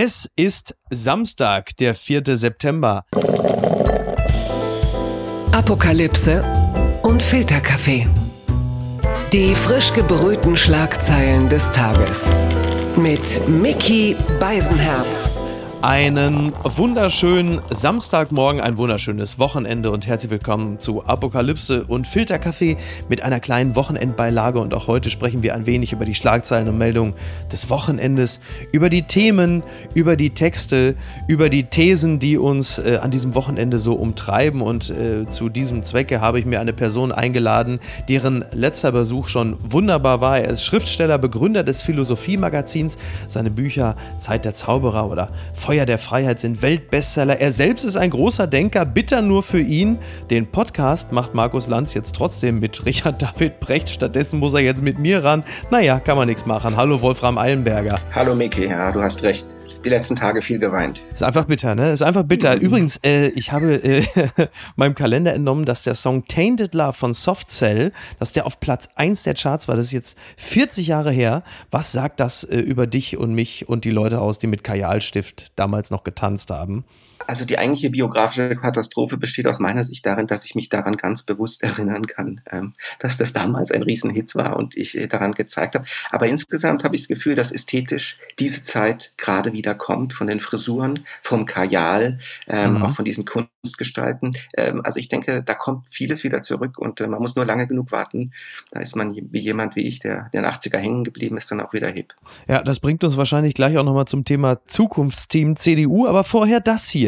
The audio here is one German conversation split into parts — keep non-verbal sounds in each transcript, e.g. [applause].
Es ist Samstag, der 4. September. Apokalypse und Filterkaffee. Die frisch gebrühten Schlagzeilen des Tages. Mit Mickey Beisenherz. Einen wunderschönen Samstagmorgen, ein wunderschönes Wochenende und herzlich willkommen zu Apokalypse und Filterkaffee mit einer kleinen Wochenendbeilage. Und auch heute sprechen wir ein wenig über die Schlagzeilen und Meldungen des Wochenendes, über die Themen, über die Texte, über die Thesen, die uns äh, an diesem Wochenende so umtreiben. Und äh, zu diesem Zwecke habe ich mir eine Person eingeladen, deren letzter Besuch schon wunderbar war. Er ist Schriftsteller, Begründer des Philosophie-Magazins. Seine Bücher Zeit der Zauberer oder Feuer der Freiheit sind Weltbestseller. Er selbst ist ein großer Denker, bitter nur für ihn. Den Podcast macht Markus Lanz jetzt trotzdem mit Richard [laughs] David Brecht. Stattdessen muss er jetzt mit mir ran. Naja, kann man nichts machen. Hallo Wolfram Eilenberger. Hallo Miki, ja, du hast recht die letzten Tage viel geweint. Ist einfach bitter, ne? Ist einfach bitter. Mhm. Übrigens, äh, ich habe äh, [laughs] meinem Kalender entnommen, dass der Song Tainted Love von Soft Cell, dass der auf Platz 1 der Charts war. Das ist jetzt 40 Jahre her. Was sagt das äh, über dich und mich und die Leute aus, die mit Kajalstift damals noch getanzt haben? Also die eigentliche biografische Katastrophe besteht aus meiner Sicht darin, dass ich mich daran ganz bewusst erinnern kann, ähm, dass das damals ein Riesenhit war und ich äh, daran gezeigt habe. Aber insgesamt habe ich das Gefühl, dass ästhetisch diese Zeit gerade wieder kommt, von den Frisuren, vom Kajal, ähm, mhm. auch von diesen Kunstgestalten. Ähm, also ich denke, da kommt vieles wieder zurück und äh, man muss nur lange genug warten. Da ist man wie jemand wie ich, der, der in den 80er hängen geblieben ist, dann auch wieder hip. Ja, das bringt uns wahrscheinlich gleich auch nochmal zum Thema Zukunftsteam CDU, aber vorher das hier.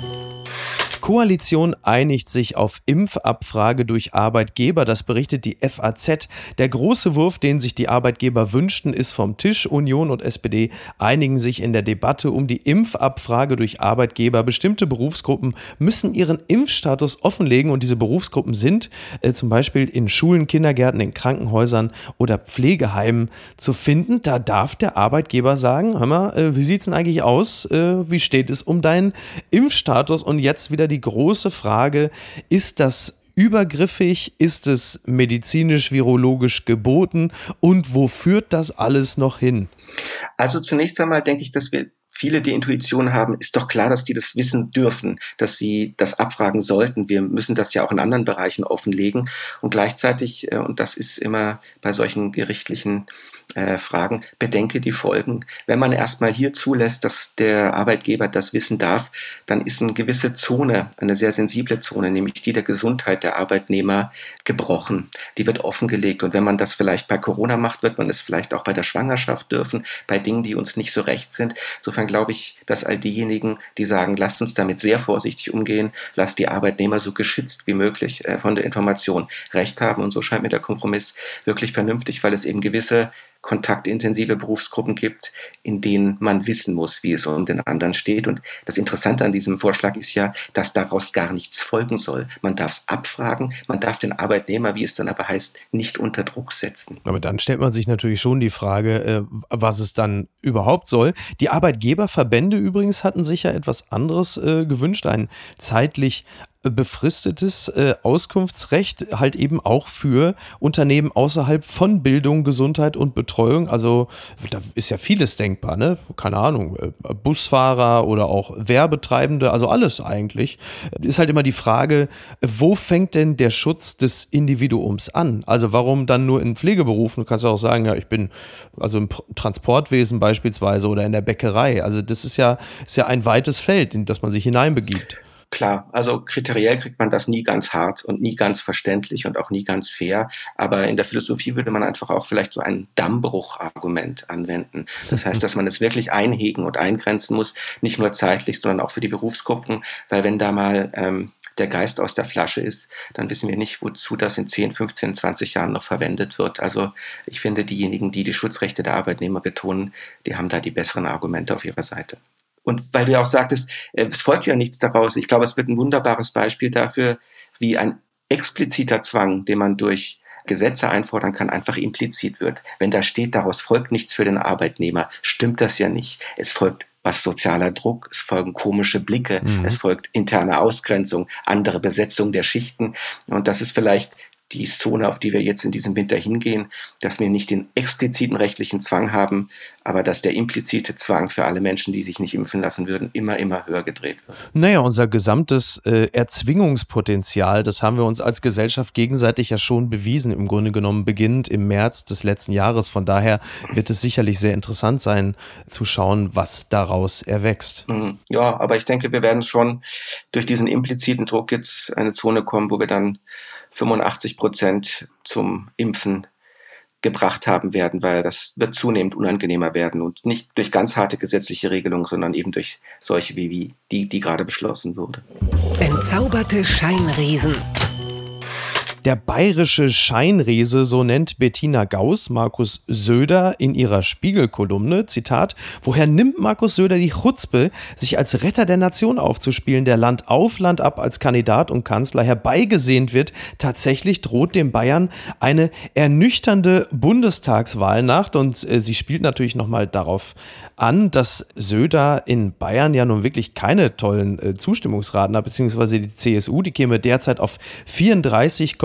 Koalition einigt sich auf Impfabfrage durch Arbeitgeber, das berichtet die FAZ. Der große Wurf, den sich die Arbeitgeber wünschten, ist vom Tisch. Union und SPD einigen sich in der Debatte um die Impfabfrage durch Arbeitgeber. Bestimmte Berufsgruppen müssen ihren Impfstatus offenlegen und diese Berufsgruppen sind äh, zum Beispiel in Schulen, Kindergärten, in Krankenhäusern oder Pflegeheimen zu finden. Da darf der Arbeitgeber sagen, hör mal, äh, wie sieht es denn eigentlich aus? Äh, wie steht es um deinen Impfstatus? Und jetzt wieder die große Frage, ist das übergriffig? Ist es medizinisch-virologisch geboten? Und wo führt das alles noch hin? Also zunächst einmal denke ich, dass wir viele die Intuition haben, ist doch klar, dass die das wissen dürfen, dass sie das abfragen sollten. Wir müssen das ja auch in anderen Bereichen offenlegen. Und gleichzeitig, äh, und das ist immer bei solchen gerichtlichen äh, Fragen, bedenke die Folgen. Wenn man erstmal hier zulässt, dass der Arbeitgeber das wissen darf, dann ist eine gewisse Zone, eine sehr sensible Zone, nämlich die der Gesundheit der Arbeitnehmer, gebrochen. Die wird offengelegt. Und wenn man das vielleicht bei Corona macht, wird man es vielleicht auch bei der Schwangerschaft dürfen, bei Dingen, die uns nicht so recht sind. Insofern glaube ich, dass all diejenigen, die sagen, lasst uns damit sehr vorsichtig umgehen, lasst die Arbeitnehmer so geschützt wie möglich äh, von der Information recht haben. Und so scheint mir der Kompromiss wirklich vernünftig, weil es eben gewisse kontaktintensive Berufsgruppen gibt, in denen man wissen muss, wie es um den anderen steht. Und das Interessante an diesem Vorschlag ist ja, dass daraus gar nichts folgen soll. Man darf es abfragen, man darf den Arbeitnehmer, wie es dann aber heißt, nicht unter Druck setzen. Aber dann stellt man sich natürlich schon die Frage, äh, was es dann überhaupt soll. Die Arbeitgeberverbände übrigens hatten sich ja etwas anderes äh, gewünscht, ein zeitlich befristetes äh, Auskunftsrecht halt eben auch für Unternehmen außerhalb von Bildung, Gesundheit und Betreuung. Also da ist ja vieles denkbar, ne? Keine Ahnung, äh, Busfahrer oder auch Werbetreibende, also alles eigentlich. Ist halt immer die Frage, wo fängt denn der Schutz des Individuums an? Also warum dann nur in Pflegeberufen? Du kannst ja auch sagen, ja, ich bin also im Transportwesen beispielsweise oder in der Bäckerei. Also das ist ja, ist ja ein weites Feld, in das man sich hineinbegibt. Klar, also kriteriell kriegt man das nie ganz hart und nie ganz verständlich und auch nie ganz fair. Aber in der Philosophie würde man einfach auch vielleicht so ein Dammbruchargument anwenden. Das heißt, dass man es wirklich einhegen und eingrenzen muss, nicht nur zeitlich, sondern auch für die Berufsgruppen. Weil wenn da mal ähm, der Geist aus der Flasche ist, dann wissen wir nicht, wozu das in 10, 15, 20 Jahren noch verwendet wird. Also ich finde, diejenigen, die die Schutzrechte der Arbeitnehmer betonen, die haben da die besseren Argumente auf ihrer Seite. Und weil du ja auch sagtest, äh, es folgt ja nichts daraus. Ich glaube, es wird ein wunderbares Beispiel dafür, wie ein expliziter Zwang, den man durch Gesetze einfordern kann, einfach implizit wird. Wenn da steht, daraus folgt nichts für den Arbeitnehmer, stimmt das ja nicht. Es folgt was sozialer Druck, es folgen komische Blicke, mhm. es folgt interne Ausgrenzung, andere Besetzung der Schichten. Und das ist vielleicht die Zone, auf die wir jetzt in diesem Winter hingehen, dass wir nicht den expliziten rechtlichen Zwang haben, aber dass der implizite Zwang für alle Menschen, die sich nicht impfen lassen würden, immer, immer höher gedreht wird. Naja, unser gesamtes äh, Erzwingungspotenzial, das haben wir uns als Gesellschaft gegenseitig ja schon bewiesen, im Grunde genommen beginnt im März des letzten Jahres. Von daher wird es sicherlich sehr interessant sein, zu schauen, was daraus erwächst. Mhm. Ja, aber ich denke, wir werden schon durch diesen impliziten Druck jetzt eine Zone kommen, wo wir dann 85 Prozent zum Impfen gebracht haben werden, weil das wird zunehmend unangenehmer werden und nicht durch ganz harte gesetzliche Regelungen, sondern eben durch solche wie, wie die, die gerade beschlossen wurde. Entzauberte Scheinriesen. Der bayerische Scheinriese, so nennt Bettina Gauss Markus Söder in ihrer Spiegelkolumne, Zitat, woher nimmt Markus Söder die Chutzpe, sich als Retter der Nation aufzuspielen, der Land auf Land ab als Kandidat und Kanzler herbeigesehnt wird? Tatsächlich droht dem Bayern eine ernüchternde Bundestagswahlnacht und äh, sie spielt natürlich nochmal darauf an, dass Söder in Bayern ja nun wirklich keine tollen äh, Zustimmungsraten hat, beziehungsweise die CSU, die käme derzeit auf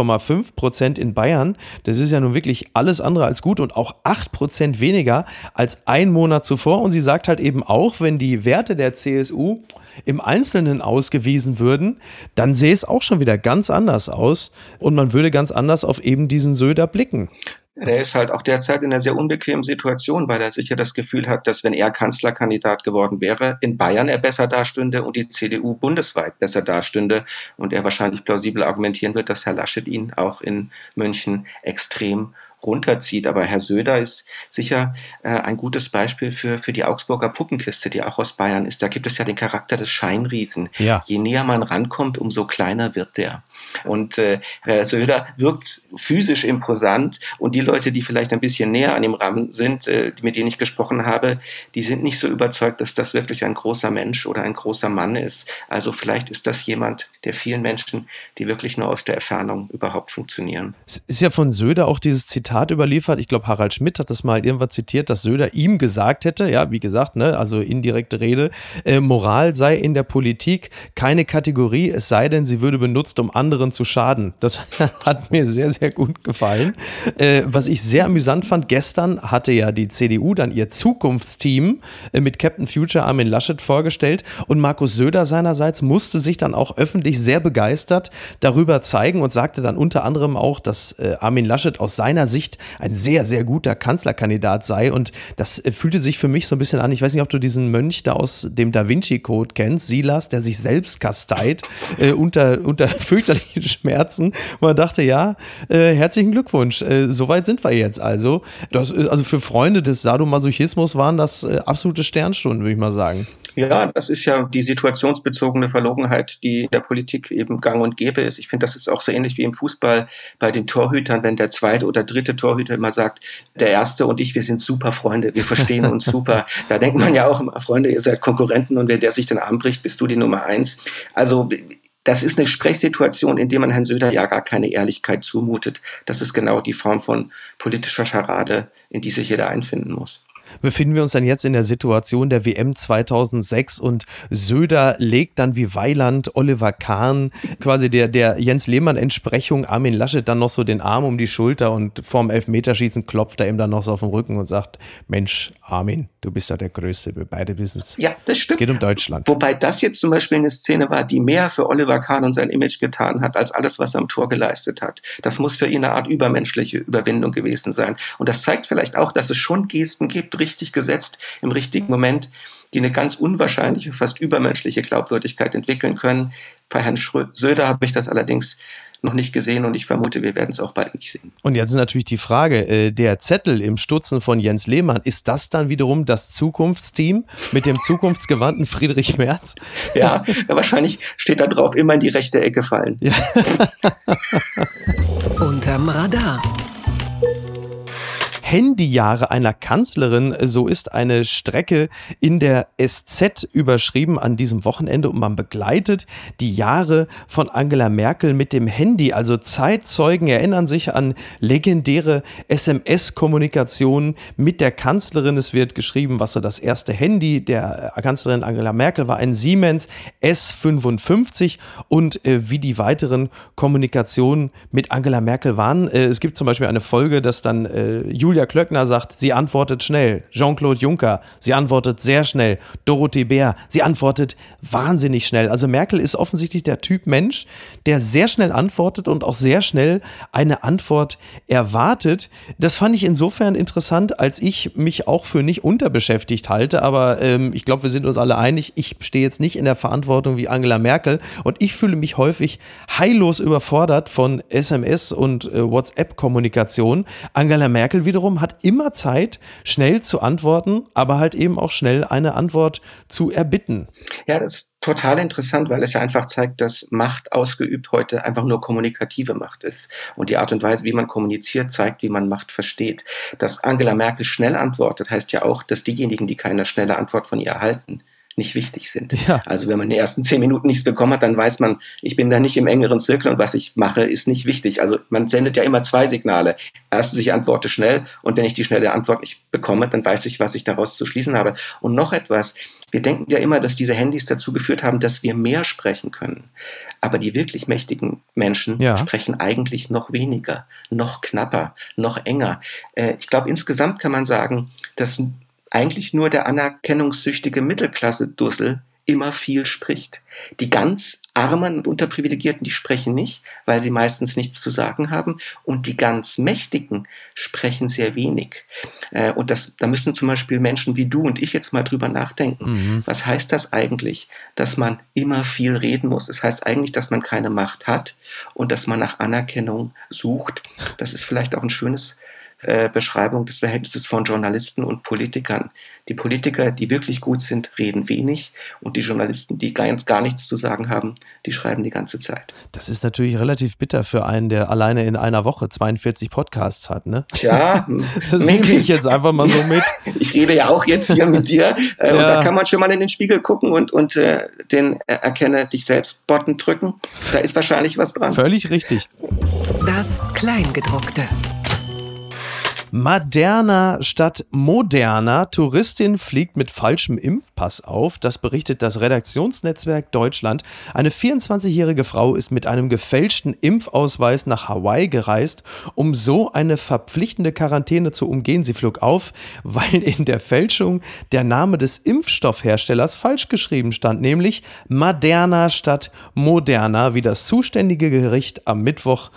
34,5 Prozent in Bayern. Das ist ja nun wirklich alles andere als gut und auch 8 Prozent weniger als ein Monat zuvor. Und sie sagt halt eben auch, wenn die Werte der CSU im Einzelnen ausgewiesen würden, dann sähe es auch schon wieder ganz anders aus und man würde ganz anders auf eben diesen Söder blicken. Der ist halt auch derzeit in einer sehr unbequemen Situation, weil er sicher das Gefühl hat, dass wenn er Kanzlerkandidat geworden wäre, in Bayern er besser dastünde und die CDU bundesweit besser dastünde und er wahrscheinlich plausibel argumentieren wird, dass Herr Laschet ihn auch in München extrem runterzieht. Aber Herr Söder ist sicher äh, ein gutes Beispiel für, für die Augsburger Puppenkiste, die auch aus Bayern ist. Da gibt es ja den Charakter des Scheinriesen. Ja. Je näher man rankommt, umso kleiner wird der. Und äh, Herr Söder wirkt physisch imposant und die Leute, die vielleicht ein bisschen näher an ihm ran sind, äh, mit denen ich gesprochen habe, die sind nicht so überzeugt, dass das wirklich ein großer Mensch oder ein großer Mann ist. Also vielleicht ist das jemand der vielen Menschen, die wirklich nur aus der Entfernung überhaupt funktionieren. Es ist ja von Söder auch dieses Zitat überliefert. Ich glaube, Harald Schmidt hat das mal irgendwann zitiert, dass Söder ihm gesagt hätte, ja, wie gesagt, ne, also indirekte Rede, äh, Moral sei in der Politik keine Kategorie, es sei denn, sie würde benutzt, um andere anderen zu schaden. Das [laughs] hat mir sehr, sehr gut gefallen. Äh, was ich sehr amüsant fand, gestern hatte ja die CDU dann ihr Zukunftsteam äh, mit Captain Future Armin Laschet vorgestellt und Markus Söder seinerseits musste sich dann auch öffentlich sehr begeistert darüber zeigen und sagte dann unter anderem auch, dass äh, Armin Laschet aus seiner Sicht ein sehr, sehr guter Kanzlerkandidat sei und das äh, fühlte sich für mich so ein bisschen an, ich weiß nicht, ob du diesen Mönch da aus dem Da Vinci Code kennst, Silas, der sich selbst kasteit äh, unter, unter fürchterlichen [laughs] Schmerzen. Man dachte, ja, äh, herzlichen Glückwunsch. Äh, Soweit sind wir jetzt also. Das also für Freunde des Sadomasochismus waren das äh, absolute Sternstunden, würde ich mal sagen. Ja, das ist ja die situationsbezogene Verlogenheit, die in der Politik eben gang und gäbe ist. Ich finde, das ist auch so ähnlich wie im Fußball bei den Torhütern, wenn der zweite oder dritte Torhüter immer sagt, der erste und ich, wir sind super Freunde, wir verstehen uns [laughs] super. Da denkt man ja auch immer, Freunde, ihr seid Konkurrenten und wenn der sich den Arm bricht, bist du die Nummer eins. Also das ist eine Sprechsituation, in der man Herrn Söder ja gar keine Ehrlichkeit zumutet. Das ist genau die Form von politischer Scharade, in die sich jeder einfinden muss befinden wir uns dann jetzt in der Situation der WM 2006 und Söder legt dann wie Weiland Oliver Kahn, quasi der, der Jens Lehmann-Entsprechung, Armin Laschet dann noch so den Arm um die Schulter und vorm Elfmeterschießen klopft er ihm dann noch so auf den Rücken und sagt, Mensch, Armin, du bist ja der Größte, wir beide wissen es. Ja, das stimmt. Es geht um Deutschland. Wobei das jetzt zum Beispiel eine Szene war, die mehr für Oliver Kahn und sein Image getan hat, als alles, was er am Tor geleistet hat. Das muss für ihn eine Art übermenschliche Überwindung gewesen sein. Und das zeigt vielleicht auch, dass es schon Gesten gibt, richtig gesetzt, im richtigen Moment, die eine ganz unwahrscheinliche, fast übermenschliche Glaubwürdigkeit entwickeln können. Bei Herrn Söder habe ich das allerdings noch nicht gesehen und ich vermute, wir werden es auch bald nicht sehen. Und jetzt ist natürlich die Frage, äh, der Zettel im Stutzen von Jens Lehmann, ist das dann wiederum das Zukunftsteam mit dem zukunftsgewandten Friedrich Merz? [laughs] Ja, wahrscheinlich steht da drauf, immer in die rechte Ecke fallen. Ja. [laughs] Unterm Radar. Handyjahre einer Kanzlerin. So ist eine Strecke in der SZ überschrieben an diesem Wochenende und man begleitet die Jahre von Angela Merkel mit dem Handy. Also Zeitzeugen erinnern sich an legendäre SMS-Kommunikationen mit der Kanzlerin. Es wird geschrieben, was so das erste Handy der Kanzlerin Angela Merkel war, ein Siemens S55 und äh, wie die weiteren Kommunikationen mit Angela Merkel waren. Äh, es gibt zum Beispiel eine Folge, dass dann äh, Julia Klöckner sagt, sie antwortet schnell. Jean-Claude Juncker, sie antwortet sehr schnell. Dorothee Bär, sie antwortet wahnsinnig schnell. Also Merkel ist offensichtlich der Typ Mensch, der sehr schnell antwortet und auch sehr schnell eine Antwort erwartet. Das fand ich insofern interessant, als ich mich auch für nicht unterbeschäftigt halte. Aber ähm, ich glaube, wir sind uns alle einig, ich stehe jetzt nicht in der Verantwortung wie Angela Merkel und ich fühle mich häufig heillos überfordert von SMS und äh, WhatsApp-Kommunikation. Angela Merkel wiederum hat immer Zeit, schnell zu antworten, aber halt eben auch schnell eine Antwort zu erbitten. Ja, das ist total interessant, weil es ja einfach zeigt, dass Macht ausgeübt heute einfach nur kommunikative Macht ist. Und die Art und Weise, wie man kommuniziert, zeigt, wie man Macht versteht. Dass Angela Merkel schnell antwortet, heißt ja auch, dass diejenigen, die keine schnelle Antwort von ihr erhalten, nicht wichtig sind. Ja. Also wenn man die ersten zehn Minuten nichts bekommen hat, dann weiß man, ich bin da nicht im engeren Zirkel und was ich mache, ist nicht wichtig. Also man sendet ja immer zwei Signale. Erstens, ich antworte schnell und wenn ich die schnelle Antwort nicht bekomme, dann weiß ich, was ich daraus zu schließen habe. Und noch etwas, wir denken ja immer, dass diese Handys dazu geführt haben, dass wir mehr sprechen können. Aber die wirklich mächtigen Menschen ja. sprechen eigentlich noch weniger, noch knapper, noch enger. Äh, ich glaube, insgesamt kann man sagen, dass eigentlich nur der anerkennungssüchtige Mittelklasse-Dussel immer viel spricht. Die ganz Armen und Unterprivilegierten, die sprechen nicht, weil sie meistens nichts zu sagen haben. Und die ganz Mächtigen sprechen sehr wenig. Äh, und das, da müssen zum Beispiel Menschen wie du und ich jetzt mal drüber nachdenken. Mhm. Was heißt das eigentlich, dass man immer viel reden muss? Das heißt eigentlich, dass man keine Macht hat und dass man nach Anerkennung sucht. Das ist vielleicht auch ein schönes äh, Beschreibung des Verhältnisses von Journalisten und Politikern. Die Politiker, die wirklich gut sind, reden wenig und die Journalisten, die ganz gar nichts zu sagen haben, die schreiben die ganze Zeit. Das ist natürlich relativ bitter für einen, der alleine in einer Woche 42 Podcasts hat, ne? Tja, [laughs] das nehme ich jetzt einfach mal so mit. [laughs] ich rede ja auch jetzt hier mit dir äh, ja. und da kann man schon mal in den Spiegel gucken und, und äh, den äh, Erkenne dich selbst Button drücken. Da ist wahrscheinlich was dran. Völlig richtig. Das Kleingedruckte. Moderner statt moderner. Touristin fliegt mit falschem Impfpass auf. Das berichtet das Redaktionsnetzwerk Deutschland. Eine 24-jährige Frau ist mit einem gefälschten Impfausweis nach Hawaii gereist, um so eine verpflichtende Quarantäne zu umgehen. Sie flog auf, [laughs] weil in der Fälschung der Name des Impfstoffherstellers falsch geschrieben stand, nämlich Moderna statt Moderna, wie das zuständige Gericht am Mittwoch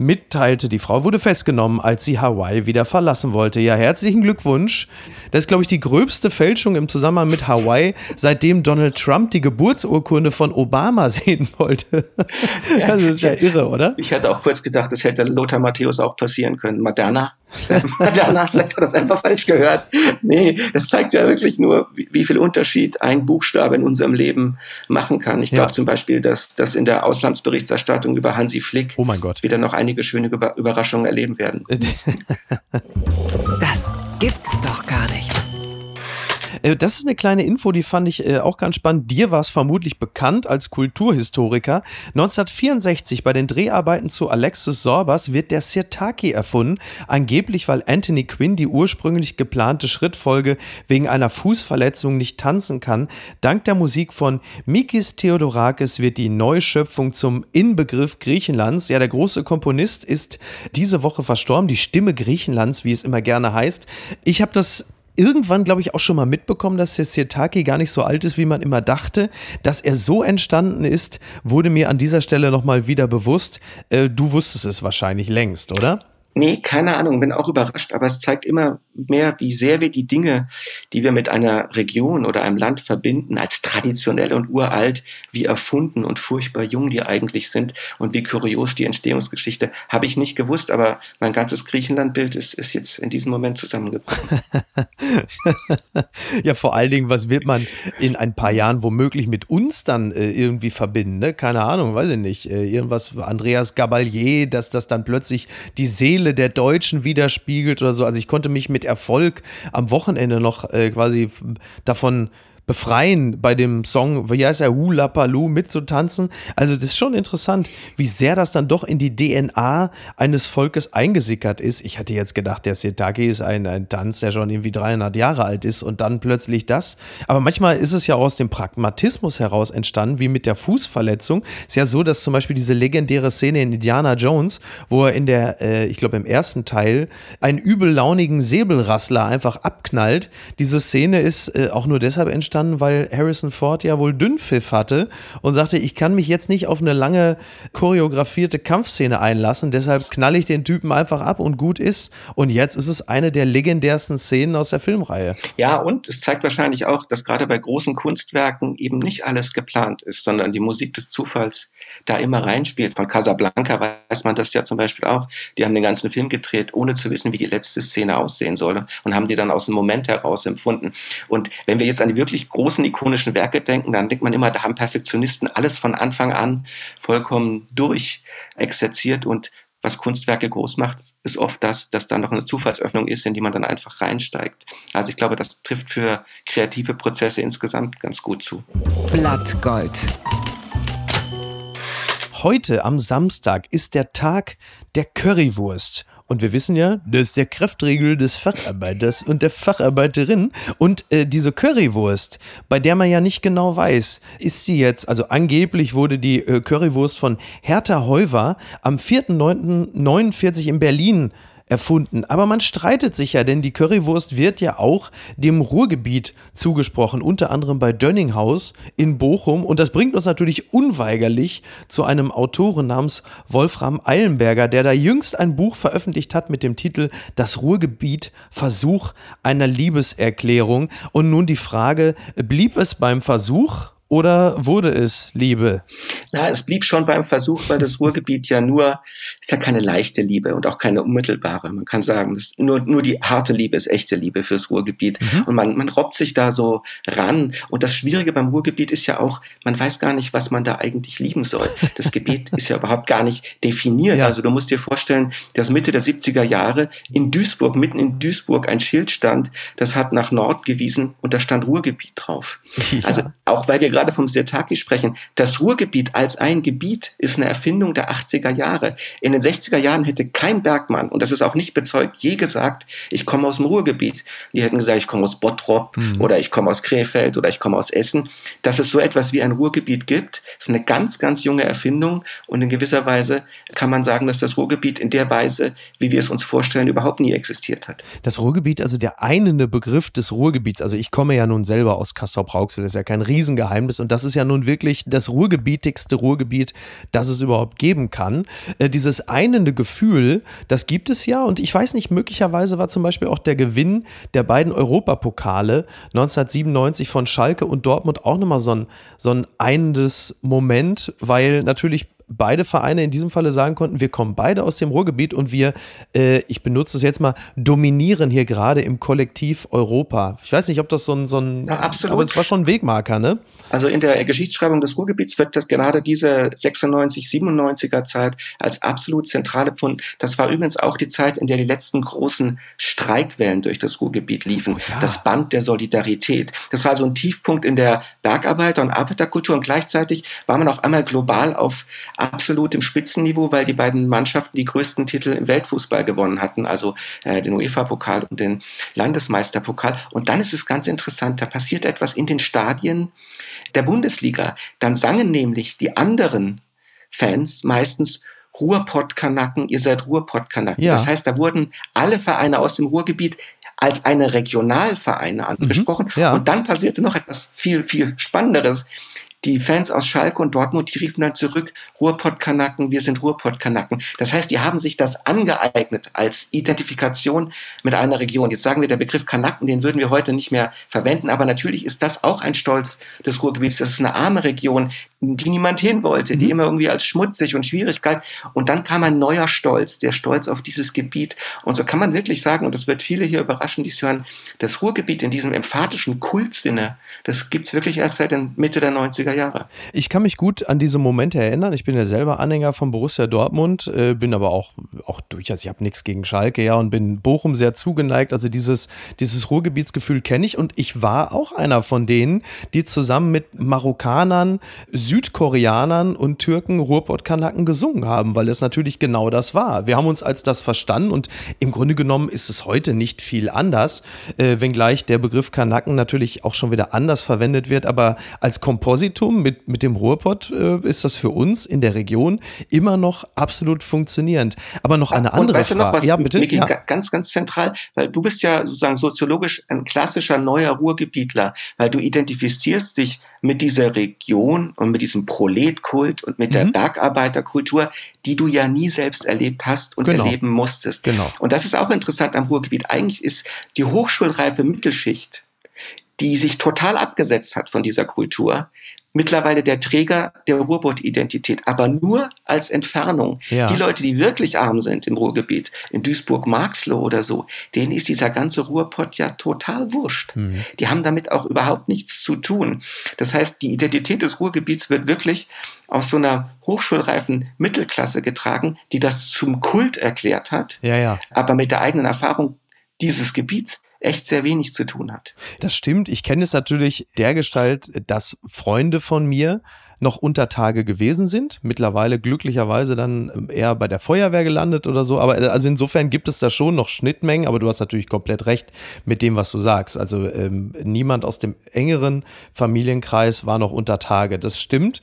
mitteilte, die Frau wurde festgenommen, als sie Hawaii wieder verlassen wollte. Ja, herzlichen Glückwunsch. Das ist, glaube ich, die gröbste Fälschung im Zusammenhang mit Hawaii, seitdem Donald Trump die Geburtsurkunde von Obama [laughs] sehen wollte. das ist ja irre, oder? Ich hatte auch kurz gedacht, das hätte Lothar Matthäus auch passieren können. Moderna. [laughs] Danach vielleicht hat das einfach falsch gehört. Nee, das zeigt ja wirklich nur, wie, viel Unterschied ein Buchstabe in unserem Leben machen kann. Ich glaube ja. zum Beispiel, dass, dass in der Auslandsberichterstattung über Hansi Flick oh mein Gott. wieder noch einige schöne Überraschungen erleben werden. [laughs] Das gibt's doch gar nicht. Äh, das ist eine kleine Info, die fand ich äh, auch ganz spannend. Dir war es vermutlich bekannt als Kulturhistoriker. 1964 bei den Dreharbeiten zu Alexis Sorbas wird der Sirtaki erfunden, angeblich weil Anthony Quinn die ursprünglich geplante Schrittfolge wegen einer Fußverletzung nicht tanzen kann. Dank der Musik von Mikis Theodorakis wird die Neuschöpfung zum Inbegriff Griechenlands. Ja, der große Komponist ist diese Woche verstorben, die Stimme Griechenlands, wie es immer gerne heißt. Ich habe das irgendwann, glaube ich, auch schon mal mitbekommen, dass der Sirtaki gar nicht so alt ist, wie man immer dachte. Dass er so entstanden ist, wurde mir an dieser Stelle nochmal wieder bewusst. Äh, du wusstest es wahrscheinlich längst, oder? Nee, keine Ahnung, bin auch überrascht, aber es zeigt immer mehr, wie sehr wir die Dinge, die wir mit einer Region oder einem Land verbinden, als traditionell und uralt, wie erfunden und furchtbar jung die eigentlich sind und wie kurios die Entstehungsgeschichte, habe ich nicht gewusst, aber mein ganzes Griechenlandbild ist, ist jetzt in diesem Moment zusammengebrochen. [laughs] ja, vor allen Dingen, was wird man in ein paar Jahren womöglich mit uns dann äh, irgendwie verbinden? Ne? Keine Ahnung, weiß ich nicht. Äh, irgendwas, Andreas Gabalier, dass das dann plötzlich die Seele Seele der Deutschen widerspiegelt oder so. Also ich konnte mich mit Erfolg am Wochenende noch äh, quasi davon befreien, bei dem Song, wie heißt er, Hula Palu mitzutanzen. Also das ist schon interessant, wie sehr das dann doch in die DNA eines Volkes eingesickert ist. Ich hatte jetzt gedacht, der Setaki ist ein, ein Tanz, der schon irgendwie 300 Jahre alt ist und dann plötzlich das. Aber manchmal ist es ja aus dem Pragmatismus heraus entstanden, wie mit der Fußverletzung. Ist ja so, dass zum Beispiel diese legendäre Szene in Indiana Jones, wo er in der, äh, ich glaube im ersten Teil, einen übellaunigen Säbelrassler einfach abknallt. Diese Szene ist äh, auch nur deshalb entstanden, entstanden, weil Harrison Ford ja wohl Dünnpfiff hatte und sagte, ich kann mich jetzt nicht auf eine lange choreografierte Kampfszene einlassen, deshalb knall ich den Typen einfach ab und gut ist. Und jetzt ist es eine der legendärsten Szenen aus der Filmreihe. Ja, und es zeigt wahrscheinlich auch, dass gerade bei großen Kunstwerken eben nicht alles geplant ist, sondern die Musik des Zufalls da immer reinspielt. Von Casablanca weiß man das ja zum Beispiel auch. Die haben den ganzen Film gedreht, ohne zu wissen, wie die letzte Szene aussehen soll und haben die dann aus dem Moment heraus empfunden. Und wenn wir jetzt an die wirklich großen ikonischen Werke denken, dann denkt man immer, da haben Perfektionisten alles von Anfang an vollkommen durchexerziert und was Kunstwerke groß macht, ist oft das, dass da noch eine Zufallsöffnung ist, in die man dann einfach reinsteigt. Also ich glaube, das trifft für kreative Prozesse insgesamt ganz gut zu. Blattgold. Heute am Samstag ist der Tag der Currywurst. Und wir wissen ja, das ist der Kräftriegel des Facharbeiters und der Facharbeiterin. Und äh, diese Currywurst, bei der man ja nicht genau weiß, ist sie jetzt, also angeblich wurde die äh, Currywurst von Hertha Heuwer am 4.9.49 in Berlin erfunden. Aber man streitet sich ja, denn die Currywurst wird ja auch dem Ruhrgebiet zugesprochen, unter anderem bei Dönninghaus in Bochum. Und das bringt uns natürlich unweigerlich zu einem Autoren namens Wolfram Eilenberger, der da jüngst ein Buch veröffentlicht hat mit dem Titel Das Ruhrgebiet Versuch einer Liebeserklärung. Und nun die Frage, blieb es beim Versuch oder wurde es Liebe? Na, es blieb schon beim Versuch, weil das Ruhrgebiet ja nur, ist ja keine leichte Liebe und auch keine unmittelbare. Man kann sagen, nur, nur die harte Liebe ist echte Liebe fürs Ruhrgebiet. Mhm. Und man, man robbt sich da so ran. Und das Schwierige beim Ruhrgebiet ist ja auch, man weiß gar nicht, was man da eigentlich lieben soll. Das Gebiet [laughs] ist ja überhaupt gar nicht definiert. Ja. Also du musst dir vorstellen, dass Mitte der 70er Jahre in Duisburg, mitten in Duisburg ein Schild stand, das hat nach Nord gewiesen und da stand Ruhrgebiet drauf. Ja. Also auch weil wir gerade vom Sirtaki sprechen, das Ruhrgebiet als ein Gebiet ist eine Erfindung der 80er Jahre. In den 60er Jahren hätte kein Bergmann, und das ist auch nicht bezeugt, je gesagt, ich komme aus dem Ruhrgebiet. Die hätten gesagt, ich komme aus Bottrop mhm. oder ich komme aus Krefeld oder ich komme aus Essen. Dass es so etwas wie ein Ruhrgebiet gibt, ist eine ganz, ganz junge Erfindung und in gewisser Weise kann man sagen, dass das Ruhrgebiet in der Weise, wie wir es uns vorstellen, überhaupt nie existiert hat. Das Ruhrgebiet, also der einende Begriff des Ruhrgebiets, also ich komme ja nun selber aus Castrop-Rauxel, ist ja kein Riesengeheimnis, ist. Und das ist ja nun wirklich das ruhrgebietigste Ruhrgebiet, das es überhaupt geben kann. Äh, dieses einende Gefühl, das gibt es ja. Und ich weiß nicht, möglicherweise war zum Beispiel auch der Gewinn der beiden Europapokale 1997 von Schalke und Dortmund auch nochmal so ein, so ein einendes Moment, weil natürlich beide Vereine in diesem Falle sagen konnten, wir kommen beide aus dem Ruhrgebiet und wir, äh, ich benutze es jetzt mal, dominieren hier gerade im Kollektiv Europa. Ich weiß nicht, ob das so ein, so ein ja, absolut. aber es war schon ein Wegmarker, ne? Also in der Geschichtsschreibung des Ruhrgebiets wird das gerade diese 96, 97er Zeit als absolut zentrale Pfund. Das war übrigens auch die Zeit, in der die letzten großen Streikwellen durch das Ruhrgebiet liefen. Oh ja. Das Band der Solidarität. Das war so ein Tiefpunkt in der Bergarbeiter- und Arbeiterkultur und gleichzeitig war man auf einmal global auf absolut im Spitzenniveau, weil die beiden Mannschaften die größten Titel im Weltfußball gewonnen hatten, also äh, den UEFA-Pokal und den Landesmeisterpokal. Und dann ist es ganz interessant, da passiert etwas in den Stadien der Bundesliga. Dann sangen nämlich die anderen Fans meistens Ruhrpott-Kanaken, ihr seid Ruhrpott-Kanaken. Ja. Das heißt, da wurden alle Vereine aus dem Ruhrgebiet als eine Regionalvereine angesprochen. Mhm, ja. Und dann passierte noch etwas viel, viel Spannenderes die Fans aus Schalke und Dortmund, die riefen dann zurück, Ruhrpott-Kanaken, wir sind Ruhrpott-Kanaken. Das heißt, die haben sich das angeeignet als Identifikation mit einer Region. Jetzt sagen wir, der Begriff Kanaken, den würden wir heute nicht mehr verwenden, aber natürlich ist das auch ein Stolz des Ruhrgebiets. Das ist eine arme Region, die niemand hin wollte, die mhm. immer irgendwie als schmutzig und schwierig galt. Und dann kam ein neuer Stolz, der Stolz auf dieses Gebiet. Und so kann man wirklich sagen, und das wird viele hier überraschen, die es hören, das Ruhrgebiet in diesem emphatischen Kultsinne, das gibt's wirklich erst seit Mitte der 90er 60er Jahre. Ich kann mich gut an diese Momente erinnern. Ich bin ja selber Anhänger von Borussia Dortmund, äh, bin aber auch, auch durchaus, ich habe nichts gegen Schalke, ja, und bin Bochum sehr zugeneigt. Also dieses, dieses Ruhrgebietsgefühl kenne ich und ich war auch einer von denen, die zusammen mit Marokkanern, Südkoreanern und Türken Ruhrpott-Kanaken gesungen haben, weil es natürlich genau das war. Wir haben uns als das verstanden und im Grunde genommen ist es heute nicht viel anders, äh, wenngleich der Begriff Kanaken natürlich auch schon wieder anders verwendet wird, aber als Kompositum mit, mit dem Ruhrpott äh, ist das für uns in der Region immer noch absolut funktionierend. Aber noch eine andere weißt Frage. Was, ja, bitte. Micky, ja. Ganz, ganz zentral, weil du bist ja sozusagen soziologisch ein klassischer neuer Ruhrgebietler, weil du identifizierst dich mit dieser Region und mit diesem Proletkult und mit mhm. der Bergarbeiterkultur, die du ja nie selbst erlebt hast und genau. erleben musstest. Genau. Und das ist auch interessant am Ruhrgebiet. Eigentlich ist die hochschulreife Mittelschicht, die sich total abgesetzt hat von dieser Kultur, mittlerweile der Träger der Ruhrpott-Identität, aber nur als Entfernung. Ja. Die Leute, die wirklich arm sind im Ruhrgebiet, in Duisburg-Marxloh oder so, denen ist dieser ganze Ruhrpott ja total wurscht. Mhm. Die haben damit auch überhaupt nichts zu tun. Das heißt, die Identität des Ruhrgebiets wird wirklich aus so einer hochschulreifen Mittelklasse getragen, die das zum Kult erklärt hat, ja, ja. aber mit der eigenen Erfahrung dieses Gebiets echt sehr wenig zu tun hat. Das stimmt. Ich kenne es natürlich dergestalt, dass Freunde von mir noch unter Tage gewesen sind. Mittlerweile glücklicherweise dann ähm, eher bei der Feuerwehr gelandet oder so. Aber äh, also insofern gibt es da schon noch Schnittmengen, aber du hast natürlich komplett recht mit dem, was du sagst. Also ähm, niemand aus dem engeren Familienkreis war noch unter Tage. Das stimmt.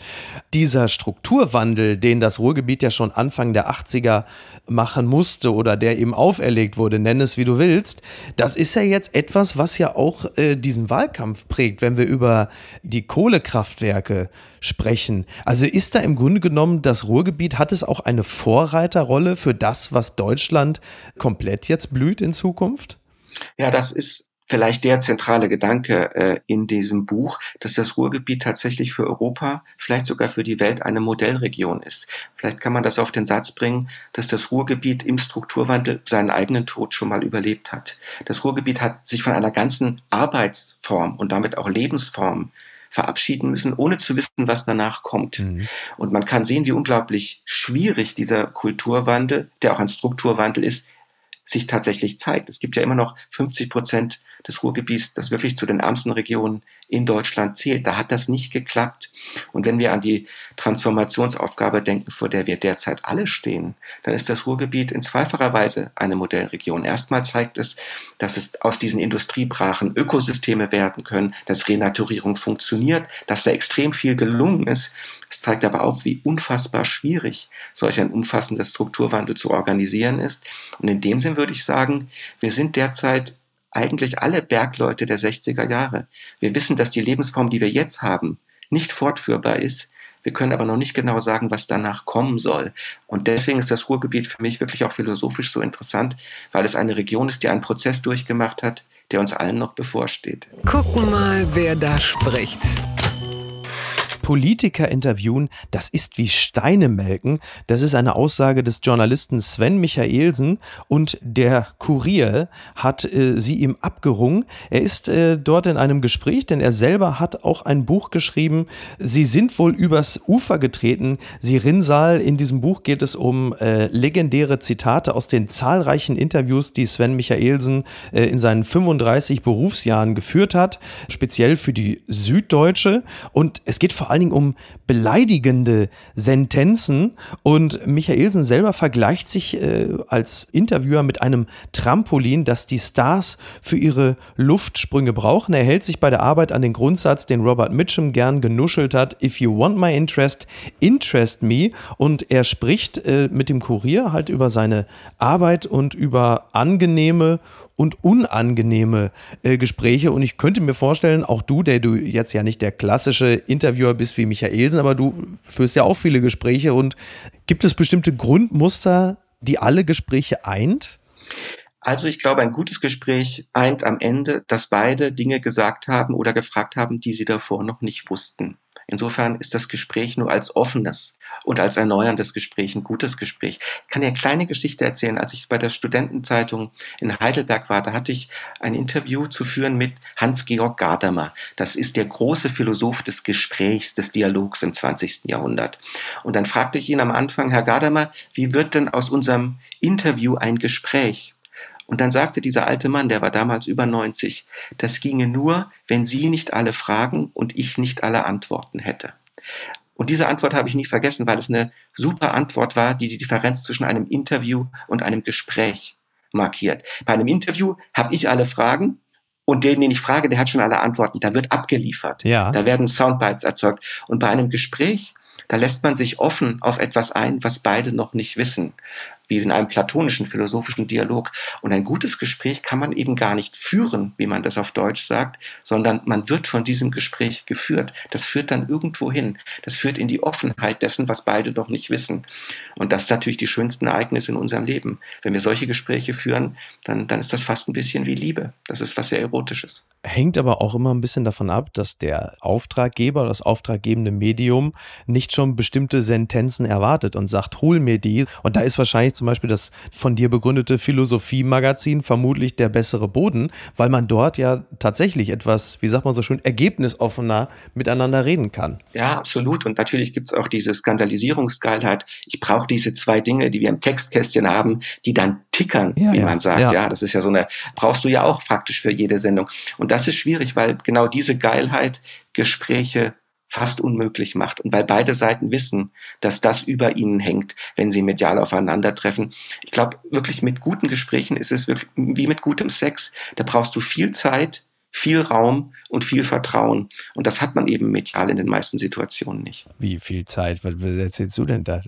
Dieser Strukturwandel, den das Ruhrgebiet ja schon Anfang der 80er machen musste oder der eben auferlegt wurde, nenn es wie du willst, das ist ja jetzt etwas, was ja auch äh, diesen Wahlkampf prägt, wenn wir über die Kohlekraftwerke sprechen. Also ist da im Grunde genommen das Ruhrgebiet, hat es auch eine Vorreiterrolle für das, was Deutschland komplett jetzt blüht in Zukunft? Ja, das ist vielleicht der zentrale Gedanke äh, in diesem Buch, dass das Ruhrgebiet tatsächlich für Europa, vielleicht sogar für die Welt eine Modellregion ist. Vielleicht kann man das auf den Satz bringen, dass das Ruhrgebiet im Strukturwandel seinen eigenen Tod schon mal überlebt hat. Das Ruhrgebiet hat sich von einer ganzen Arbeitsform und damit auch Lebensform verabschieden müssen, ohne zu wissen, was danach kommt. Mhm. Und man kann sehen, wie unglaublich schwierig dieser Kulturwandel, der auch ein Strukturwandel ist, sich tatsächlich zeigt. Es gibt ja immer noch 50 Prozent des Ruhrgebiets, das wirklich zu den ärmsten Regionen in Deutschland zählt. Da hat das nicht geklappt. Und wenn wir an die Transformationsaufgabe denken, vor der wir derzeit alle stehen, dann ist das Ruhrgebiet in zweifacher Weise eine Modellregion. Erstmal zeigt es, dass es aus diesen Industriebrachen Ökosysteme werden können, dass Renaturierung funktioniert, dass da extrem viel gelungen ist. Es zeigt aber auch, wie unfassbar schwierig solch ein umfassender Strukturwandel zu organisieren ist. Und in dem Sinn würde ich sagen, wir sind derzeit eigentlich alle Bergleute der 60er Jahre. Wir wissen, dass die Lebensform, die wir jetzt haben, nicht fortführbar ist. Wir können aber noch nicht genau sagen, was danach kommen soll. Und deswegen ist das Ruhrgebiet für mich wirklich auch philosophisch so interessant, weil es eine Region ist, die einen Prozess durchgemacht hat, der uns allen noch bevorsteht. Gucken mal, wer da spricht. Politiker interviewen, das ist wie Steine melken. Das ist eine Aussage des Journalisten Sven Michaelsen und der Kurier hat äh, sie ihm abgerungen. Er ist äh, dort in einem Gespräch, denn er selber hat auch ein Buch geschrieben. Sie sind wohl übers Ufer getreten. Sie Rinnsal, in diesem Buch geht es um äh, legendäre Zitate aus den zahlreichen Interviews, die Sven Michaelsen äh, in seinen 35 Berufsjahren geführt hat, speziell für die Süddeutsche. Und es geht vor allem allen Dingen um beleidigende Sentenzen. Und Michaelsen selber vergleicht sich äh, als Interviewer mit einem Trampolin, das die Stars für ihre Luftsprünge brauchen. Er hält sich bei der Arbeit an den Grundsatz, den Robert Mitchum gern genuschelt hat: If you want my interest, interest me. Und er spricht äh, mit dem Kurier halt über seine Arbeit und über angenehme und unangenehme äh, Gespräche. Und ich könnte mir vorstellen, auch du, der du jetzt ja nicht der klassische Interviewer bist wie Michaelsen, aber du führst ja auch viele Gespräche. Und gibt es bestimmte Grundmuster, die alle Gespräche eint? Also ich glaube, ein gutes Gespräch eint am Ende, dass beide Dinge gesagt haben oder gefragt haben, die sie davor noch nicht wussten. Insofern ist das Gespräch nur als offenes und als erneuerndes Gespräch ein gutes Gespräch. Ich kann eine kleine Geschichte erzählen. Als ich bei der Studentenzeitung in Heidelberg war, da hatte ich ein Interview zu führen mit Hans-Georg Gadamer. Das ist der große Philosoph des Gesprächs, des Dialogs im 20. Jahrhundert. Und dann fragte ich ihn am Anfang, Herr Gadamer, wie wird denn aus unserem Interview ein Gespräch? Und dann sagte dieser alte Mann, der war damals über 90, das ginge nur, wenn Sie nicht alle Fragen und ich nicht alle Antworten hätte. Und diese Antwort habe ich nie vergessen, weil es eine super Antwort war, die die Differenz zwischen einem Interview und einem Gespräch markiert. Bei einem Interview habe ich alle Fragen und den, den ich frage, der hat schon alle Antworten. Da wird abgeliefert. Ja. Da werden Soundbites erzeugt. Und bei einem Gespräch, da lässt man sich offen auf etwas ein, was beide noch nicht wissen wie in einem platonischen philosophischen Dialog. Und ein gutes Gespräch kann man eben gar nicht führen, wie man das auf Deutsch sagt, sondern man wird von diesem Gespräch geführt. Das führt dann irgendwo hin. Das führt in die Offenheit dessen, was beide noch nicht wissen. Und das ist natürlich die schönsten Ereignisse in unserem Leben. Wenn wir solche Gespräche führen, dann, dann ist das fast ein bisschen wie Liebe. Das ist was sehr Erotisches. Hängt aber auch immer ein bisschen davon ab, dass der Auftraggeber, das auftraggebende Medium nicht schon bestimmte Sentenzen erwartet und sagt, hol mir die. Und da ist wahrscheinlich zum Beispiel das von dir begründete Philosophie-Magazin vermutlich der bessere Boden, weil man dort ja tatsächlich etwas, wie sagt man so schön, ergebnisoffener miteinander reden kann. Ja, absolut. Und natürlich gibt es auch diese Skandalisierungsgeilheit. Ich brauche diese zwei Dinge, die wir im Textkästchen haben, die dann tickern, ja, wie ja, man sagt. Ja. ja, das ist ja so eine, brauchst du ja auch faktisch für jede Sendung. Und das ist schwierig, weil genau diese Geilheit Gespräche fast unmöglich macht. Und weil beide Seiten wissen, dass das über ihnen hängt, wenn sie medial aufeinandertreffen. Ich glaube, wirklich mit guten Gesprächen ist es wirklich wie mit gutem Sex. Da brauchst du viel Zeit, viel Raum und viel Vertrauen. Und das hat man eben medial in den meisten Situationen nicht. Wie viel Zeit? Was, erzählst du denn da? [laughs]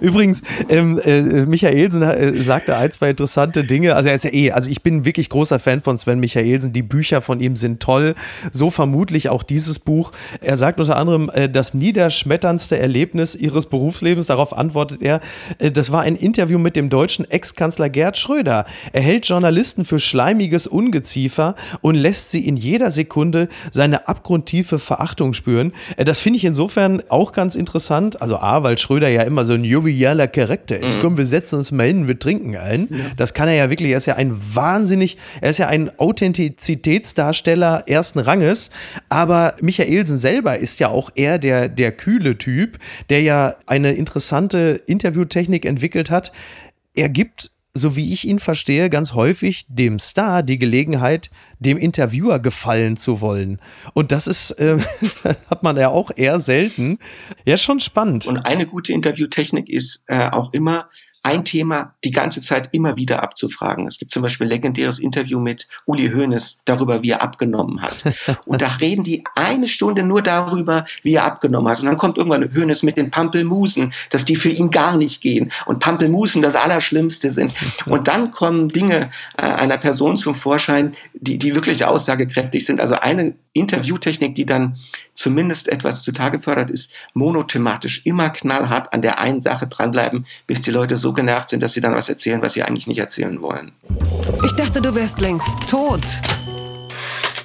Übrigens, ähm, äh, Michaelsen äh, sagte ein, zwei interessante Dinge. Also er ist ja eh, also ich bin wirklich großer Fan von Sven Michaelsen. Die Bücher von ihm sind toll. So vermutlich auch dieses Buch. Er sagt unter anderem, äh, das niederschmetterndste Erlebnis ihres Berufslebens, darauf antwortet er, äh, das war ein Interview mit dem deutschen Ex-Kanzler Gerd Schröder. Er hält Journalisten für schleimiges Ungeziefer und lässt sie in jeder Sekunde seine abgrundtiefe Verachtung spüren. Äh, das finde ich insofern auch ganz interessant. Also A, weil Schröder ja immer so ein jovialer Charakter ist. Mhm. Komm, wir setzen uns mal hin, wir trinken ein. Ja. Das kann er ja wirklich. Er ist ja ein wahnsinnig, er ist ja ein Authentizitätsdarsteller ersten Ranges. Aber Michaelsen selber ist ja auch eher der, der kühle Typ, der ja eine interessante Interviewtechnik entwickelt hat. Er gibt so wie ich ihn verstehe, ganz häufig dem Star die Gelegenheit, dem Interviewer gefallen zu wollen. Und das ist, äh, [laughs] hat man ja auch eher selten. Ja, schon spannend. Und eine gute Interviewtechnik ist äh, auch immer, ein Thema die ganze Zeit immer wieder abzufragen. Es gibt zum Beispiel ein legendäres Interview mit Uli Hoeneß darüber, wie er abgenommen hat. [laughs] Und da reden die eine Stunde nur darüber, wie er abgenommen hat. Und dann kommt irgendwann Hoeneß mit den Pampelmusen, dass die für ihn gar nicht gehen. Und Pampelmusen das Allerschlimmste sind. [laughs] Und dann kommen Dinge äh, einer Person zum Vorschein, die, die wirklich aussagekräftig sind. Also eine Interviewtechnik, die dann zumindest etwas zutage fördert, ist monothematisch immer knallhart an der einen Sache dranbleiben, bis die Leute so genervt sind, dass sie dann was erzählen, was sie eigentlich nicht erzählen wollen. Ich dachte, du wärst längst tot.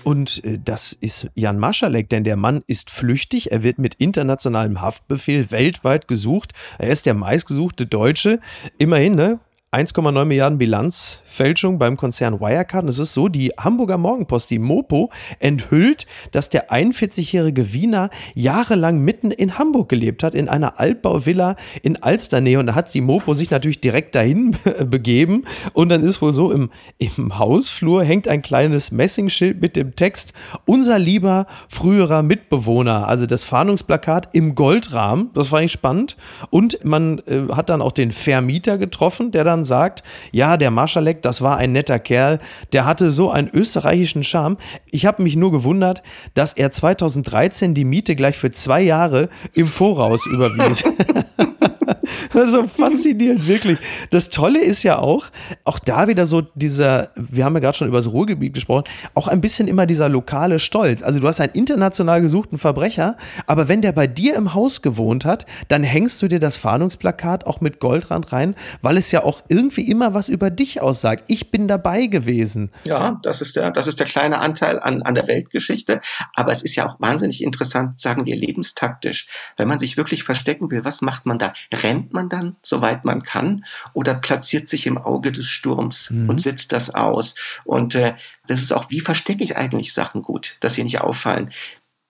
Und äh, das ist Jan Maschalek, denn der Mann ist flüchtig. Er wird mit internationalem Haftbefehl weltweit gesucht. Er ist der meistgesuchte Deutsche. Immerhin, ne? 1,9 Milliarden Bilanzfälschung beim Konzern Wirecard. Und es ist so, die Hamburger Morgenpost, die Mopo, enthüllt, dass der 41-jährige Wiener jahrelang mitten in Hamburg gelebt hat, in einer Altbauvilla in Alsternähe. Und da hat die Mopo sich natürlich direkt dahin [laughs] begeben. Und dann ist wohl so, im, im Hausflur hängt ein kleines Messingschild mit dem Text, unser lieber früherer Mitbewohner. Also das Fahndungsplakat im Goldrahmen. Das war eigentlich spannend. Und man äh, hat dann auch den Vermieter getroffen, der dann sagt, ja, der Marschalek, das war ein netter Kerl, der hatte so einen österreichischen Charme. Ich habe mich nur gewundert, dass er 2013 die Miete gleich für zwei Jahre im Voraus überwies. [laughs] [laughs] so faszinierend, wirklich. Das Tolle ist ja auch, auch da wieder so dieser, wir haben ja gerade schon über das Ruhrgebiet gesprochen, auch ein bisschen immer dieser lokale Stolz. Also du hast einen international gesuchten Verbrecher, aber wenn der bei dir im Haus gewohnt hat, dann hängst du dir das Fahndungsplakat auch mit Goldrand rein, weil es ja auch irgendwie immer was über dich aussagt. Ich bin dabei gewesen. Ja, das ist der, das ist der kleine Anteil an, an der Weltgeschichte. Aber es ist ja auch wahnsinnig interessant, sagen wir, lebenstaktisch. Wenn man sich wirklich verstecken will, was macht man da? Rennt man dann, soweit man kann, oder platziert sich im Auge des Sturms mhm. und sitzt das aus? Und äh, das ist auch, wie verstecke ich eigentlich Sachen gut, dass sie nicht auffallen?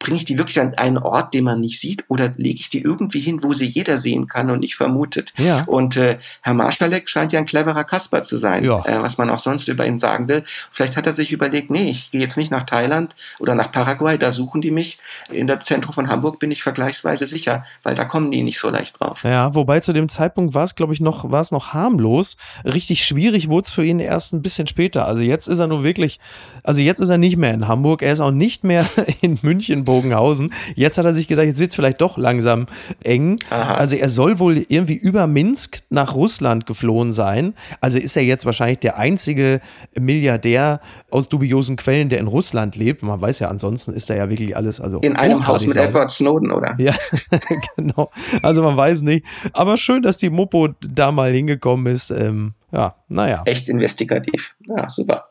Bringe ich die wirklich an einen Ort, den man nicht sieht, oder lege ich die irgendwie hin, wo sie jeder sehen kann und nicht vermutet? Ja. Und äh, Herr Marschalek scheint ja ein cleverer Kasper zu sein, ja. äh, was man auch sonst über ihn sagen will. Vielleicht hat er sich überlegt, nee, ich gehe jetzt nicht nach Thailand oder nach Paraguay, da suchen die mich. In der Zentrum von Hamburg bin ich vergleichsweise sicher, weil da kommen die nicht so leicht drauf. Ja, wobei zu dem Zeitpunkt war es, glaube ich, noch, war es noch harmlos. Richtig schwierig wurde es für ihn erst ein bisschen später. Also jetzt ist er nur wirklich, also jetzt ist er nicht mehr in Hamburg, er ist auch nicht mehr [laughs] in München, Bogenhausen. Jetzt hat er sich gedacht, jetzt wird es vielleicht doch langsam eng. Aha. Also er soll wohl irgendwie über Minsk nach Russland geflohen sein. Also ist er jetzt wahrscheinlich der einzige Milliardär aus dubiosen Quellen, der in Russland lebt. Man weiß ja, ansonsten ist er ja wirklich alles. Also in einem Haus mit Edward Snowden, oder? Ja, [laughs] genau. Also man weiß nicht. Aber schön, dass die Mopo da mal hingekommen ist. Ähm, ja, naja. Echt investigativ. Ja, super.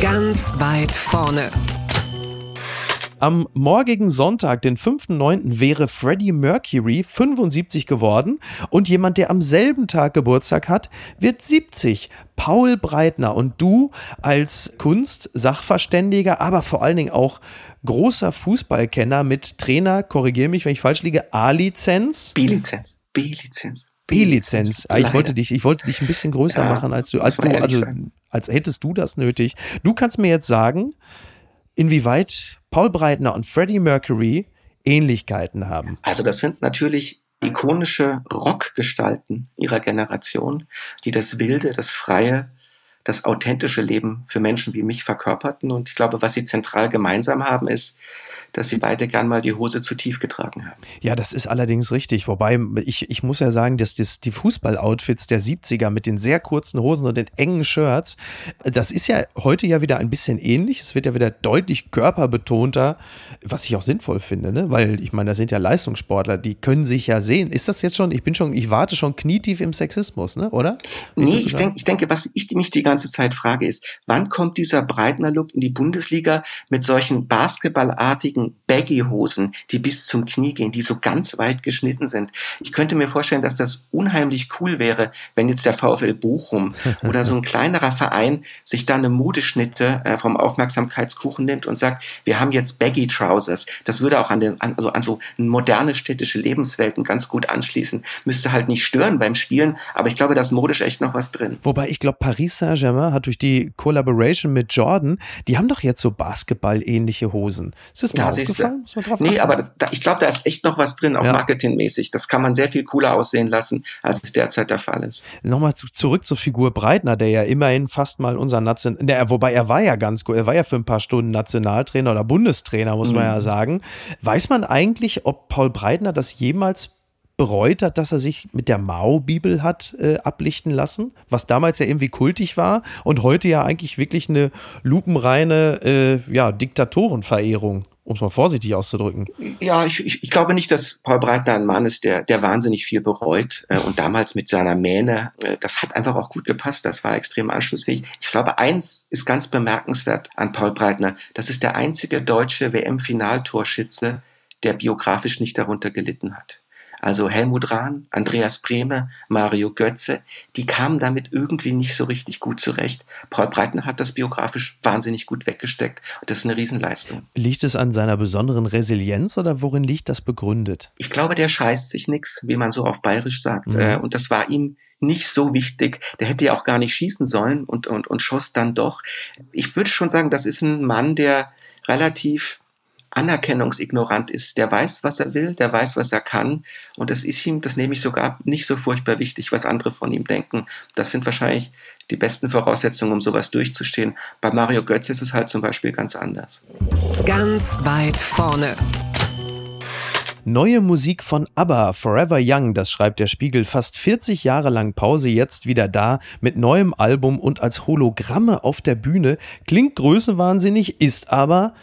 Ganz weit vorne. Am morgigen Sonntag, den 5.9., wäre Freddie Mercury 75 geworden und jemand, der am selben Tag Geburtstag hat, wird 70. Paul Breitner und du als Kunst-Sachverständiger, aber vor allen Dingen auch großer Fußballkenner mit Trainer, korrigiere mich, wenn ich falsch liege, A-Lizenz. B-Lizenz. B-Lizenz. B-Lizenz. Ah, ich wollte dich, ich wollte dich ein bisschen größer ja, machen als du, als du, also als hättest du das nötig. Du kannst mir jetzt sagen, inwieweit Paul Breitner und Freddie Mercury Ähnlichkeiten haben. Also das sind natürlich ikonische Rockgestalten ihrer Generation, die das Wilde, das Freie, das authentische Leben für Menschen wie mich verkörperten. Und ich glaube, was sie zentral gemeinsam haben, ist, dass sie beide gern mal die Hose zu tief getragen haben. Ja, das ist allerdings richtig. Wobei ich, ich muss ja sagen, dass das, die Fußballoutfits der 70er mit den sehr kurzen Hosen und den engen Shirts, das ist ja heute ja wieder ein bisschen ähnlich. Es wird ja wieder deutlich körperbetonter, was ich auch sinnvoll finde, ne? weil ich meine, das sind ja Leistungssportler, die können sich ja sehen. Ist das jetzt schon, ich bin schon, ich warte schon knietief im Sexismus, ne? oder? Wie nee, ich, denk, ich denke, was ich mich die ganze Zeit frage, ist, wann kommt dieser Breitner-Look in die Bundesliga mit solchen basketballartigen Baggy-Hosen, die bis zum Knie gehen, die so ganz weit geschnitten sind. Ich könnte mir vorstellen, dass das unheimlich cool wäre, wenn jetzt der VfL Bochum [laughs] oder so ein kleinerer Verein sich da eine Modeschnitte äh, vom Aufmerksamkeitskuchen nimmt und sagt, wir haben jetzt Baggy Trousers. Das würde auch an, den, an, also an so moderne städtische Lebenswelten ganz gut anschließen. Müsste halt nicht stören beim Spielen, aber ich glaube, da ist modisch echt noch was drin. Wobei ich glaube, Paris Saint-Germain hat durch die Collaboration mit Jordan, die haben doch jetzt so Basketball-ähnliche Hosen. Ist das ja, aufgefallen? Muss man drauf nee, aber das, da, ich glaube, da ist echt noch was drin, auch ja. marketingmäßig. Das kann man sehr viel cooler aussehen lassen, als es derzeit der Fall ist. Nochmal zu, zurück zur Figur Breitner, der ja immerhin fast mal unser Nation, der, wobei er war ja ganz gut, er war ja für ein paar Stunden Nationaltrainer oder Bundestrainer, muss mhm. man ja sagen. Weiß man eigentlich, ob Paul Breitner das jemals bereut hat, dass er sich mit der Mao-Bibel hat äh, ablichten lassen, was damals ja irgendwie kultig war und heute ja eigentlich wirklich eine lupenreine äh, ja, Diktatorenverehrung um es mal vorsichtig auszudrücken. Ja, ich, ich, ich, glaube nicht, dass Paul Breitner ein Mann ist, der, der wahnsinnig viel bereut. Äh, und damals mit seiner Mähne, äh, das hat einfach auch gut gepasst. Das war extrem anschlussfähig. Ich glaube, eins ist ganz bemerkenswert an Paul Breitner. Das ist der einzige deutsche WM-Finaltorschütze, der biografisch nicht darunter gelitten hat. Also Helmut Rahn, Andreas Brehme, Mario Götze, die kamen damit irgendwie nicht so richtig gut zurecht. Paul Breitner hat das biografisch wahnsinnig gut weggesteckt. Und das ist eine Riesenleistung. Liegt es an seiner besonderen Resilienz oder worin liegt das begründet? Ich glaube, der scheißt sich nichts, wie man so auf Bayerisch sagt. Mhm. Äh, und das war ihm nicht so wichtig. Der hätte ja auch gar nicht schießen sollen und, und, und schoss dann doch. Ich würde schon sagen, das ist ein Mann, der relativ anerkennungsignorant ist. Der weiß, was er will, der weiß, was er kann. Und das ist ihm, das nehme ich sogar nicht so furchtbar wichtig, was andere von ihm denken. Das sind wahrscheinlich die besten Voraussetzungen, um sowas durchzustehen. Bei Mario Götz ist es halt zum Beispiel ganz anders. Ganz weit vorne. Neue Musik von ABBA, Forever Young, das schreibt der Spiegel. Fast 40 Jahre lang Pause, jetzt wieder da mit neuem Album und als Hologramme auf der Bühne. Klingt größenwahnsinnig, ist aber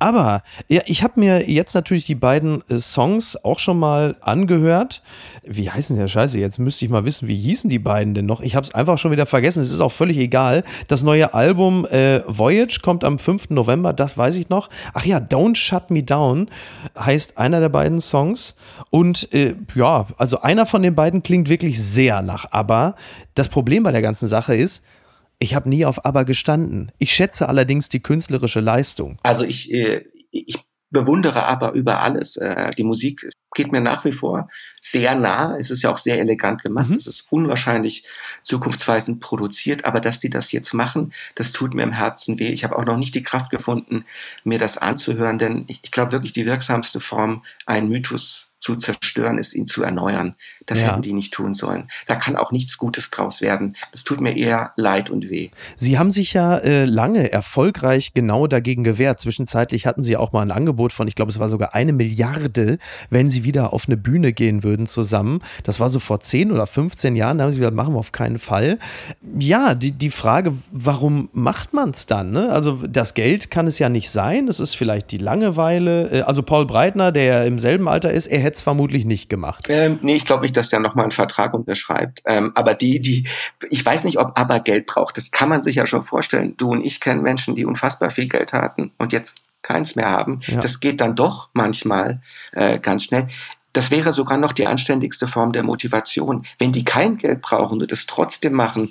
aber ja, ich habe mir jetzt natürlich die beiden äh, Songs auch schon mal angehört. Wie heißen der Scheiße? Jetzt müsste ich mal wissen, wie hießen die beiden denn noch? Ich habe es einfach schon wieder vergessen. Es ist auch völlig egal. Das neue Album äh, Voyage kommt am 5. November, das weiß ich noch. Ach ja, Don't Shut Me Down heißt einer der beiden Songs. Und äh, ja, also einer von den beiden klingt wirklich sehr nach ABBA. Das Problem bei der ganzen Sache ist, ich habe nie auf Aber gestanden. Ich schätze allerdings die künstlerische Leistung. Also ich, äh, ich bewundere aber über alles. Äh, die Musik geht mir nach wie vor sehr nah. Es ist ja auch sehr elegant gemacht. Mhm. Es ist unwahrscheinlich zukunftsweisend produziert. Aber dass die das jetzt machen, das tut mir im Herzen weh. Ich habe auch noch nicht die Kraft gefunden, mir das anzuhören, denn ich, ich glaube wirklich, die wirksamste Form, einen Mythos zu zerstören ist, ihn zu erneuern. Das ja. hätten die nicht tun sollen. Da kann auch nichts Gutes draus werden. Das tut mir eher leid und weh. Sie haben sich ja äh, lange erfolgreich genau dagegen gewehrt. Zwischenzeitlich hatten Sie auch mal ein Angebot von, ich glaube, es war sogar eine Milliarde, wenn Sie wieder auf eine Bühne gehen würden zusammen. Das war so vor 10 oder 15 Jahren. Da haben Sie gesagt, machen wir auf keinen Fall. Ja, die, die Frage, warum macht man es dann? Ne? Also das Geld kann es ja nicht sein. Es ist vielleicht die Langeweile. Äh, also Paul Breitner, der ja im selben Alter ist, er hätte es vermutlich nicht gemacht. Ähm, nee, ich glaube nicht, dass der nochmal einen Vertrag unterschreibt. Ähm, aber die, die, ich weiß nicht, ob aber Geld braucht. Das kann man sich ja schon vorstellen. Du und ich kennen Menschen, die unfassbar viel Geld hatten und jetzt keins mehr haben. Ja. Das geht dann doch manchmal äh, ganz schnell. Das wäre sogar noch die anständigste Form der Motivation. Wenn die kein Geld brauchen und es trotzdem machen,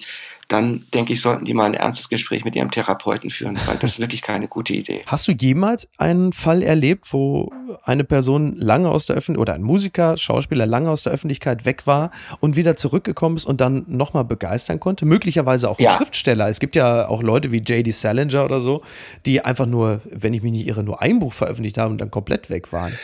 dann denke ich, sollten die mal ein ernstes Gespräch mit ihrem Therapeuten führen, weil das ist wirklich keine gute Idee. Hast du jemals einen Fall erlebt, wo eine Person lange aus der Öffentlichkeit oder ein Musiker, Schauspieler lange aus der Öffentlichkeit weg war und wieder zurückgekommen ist und dann nochmal begeistern konnte? Möglicherweise auch ein ja. Schriftsteller. Es gibt ja auch Leute wie J.D. Salinger oder so, die einfach nur, wenn ich mich nicht irre, nur ein Buch veröffentlicht haben und dann komplett weg waren.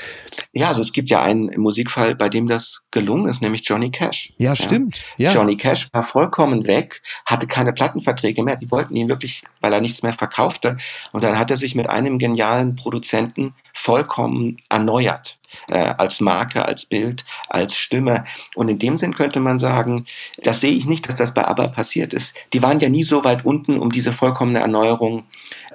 Ja, also es gibt ja einen Musikfall, bei dem das gelungen ist, nämlich Johnny Cash. Ja, stimmt. Ja. Johnny Cash war vollkommen weg, hatte keine Plattenverträge mehr. Die wollten ihn wirklich, weil er nichts mehr verkaufte. Und dann hat er sich mit einem genialen Produzenten vollkommen erneuert. Äh, als Marke, als Bild, als Stimme. Und in dem Sinn könnte man sagen, das sehe ich nicht, dass das bei ABBA passiert ist. Die waren ja nie so weit unten, um diese vollkommene Erneuerung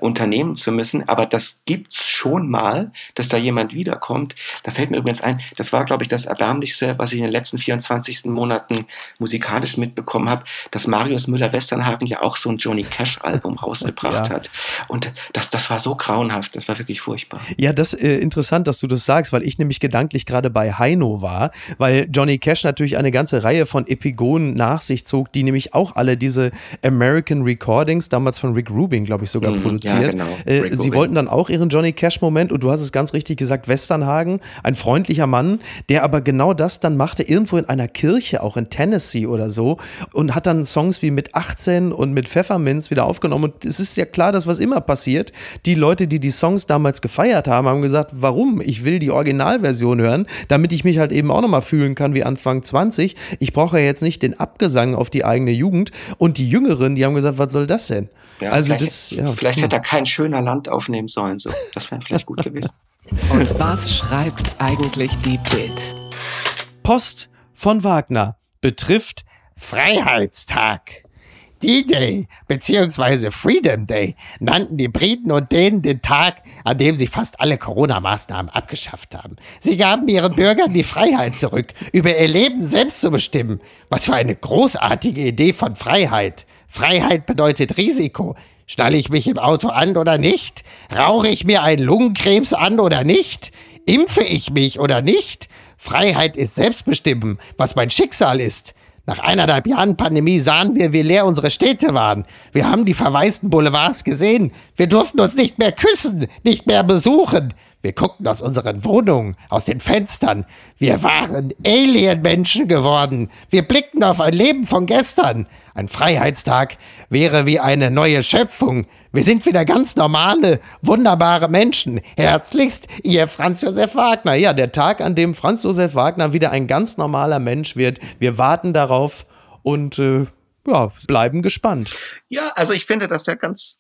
unternehmen zu müssen, aber das gibt's schon mal, dass da jemand wiederkommt. Da fällt mir übrigens ein, das war, glaube ich, das Erbärmlichste, was ich in den letzten 24 Monaten musikalisch mitbekommen habe, dass Marius Müller-Westernhagen ja auch so ein Johnny Cash-Album [laughs] rausgebracht ja. hat. Und das, das war so grauenhaft, das war wirklich furchtbar. Ja, das ist äh, interessant, dass du das sagst, weil ich nämlich gedanklich gerade bei Heino war, weil Johnny Cash natürlich eine ganze Reihe von Epigonen nach sich zog, die nämlich auch alle diese American Recordings, damals von Rick Rubin, glaube ich, sogar mm, produziert. Ja, genau. Äh, sie wollten dann auch ihren Johnny Cash-Moment und du hast es ganz richtig gesagt, Westernhagen, ein freundlicher Mann, der aber genau das dann machte, irgendwo in einer Kirche, auch in Tennessee oder so, und hat dann Songs wie mit 18 und mit Pfefferminz wieder aufgenommen. Und es ist ja klar, dass was immer passiert. Die Leute, die die Songs damals gefeiert haben, haben gesagt, warum? Ich will die Originalversion hören, damit ich mich halt eben auch nochmal fühlen kann wie Anfang 20. Ich brauche ja jetzt nicht den Abgesang auf die eigene Jugend. Und die Jüngeren, die haben gesagt, was soll das denn? Ja, also vielleicht, das, ja. vielleicht hätte er kein schöner Land aufnehmen sollen. So. Das wäre vielleicht gut gewesen. [laughs] Und was schreibt eigentlich die Bild? Post von Wagner betrifft Freiheitstag. D-Day bzw. Freedom Day nannten die Briten und Dänen den Tag, an dem sie fast alle Corona-Maßnahmen abgeschafft haben. Sie gaben ihren Bürgern die Freiheit zurück, über ihr Leben selbst zu bestimmen. Was für eine großartige Idee von Freiheit. Freiheit bedeutet Risiko. Schnalle ich mich im Auto an oder nicht? Rauche ich mir einen Lungenkrebs an oder nicht? Impfe ich mich oder nicht? Freiheit ist Selbstbestimmen, was mein Schicksal ist. Nach eineinhalb Jahren Pandemie sahen wir, wie leer unsere Städte waren. Wir haben die verwaisten Boulevards gesehen. Wir durften uns nicht mehr küssen, nicht mehr besuchen. Wir guckten aus unseren Wohnungen, aus den Fenstern. Wir waren Alien-Menschen geworden. Wir blickten auf ein Leben von gestern. Ein Freiheitstag wäre wie eine neue Schöpfung. Wir sind wieder ganz normale, wunderbare Menschen. Herzlichst, Ihr Franz Josef Wagner. Ja, der Tag, an dem Franz Josef Wagner wieder ein ganz normaler Mensch wird. Wir warten darauf und äh, ja, bleiben gespannt. Ja, also ich finde das ja ganz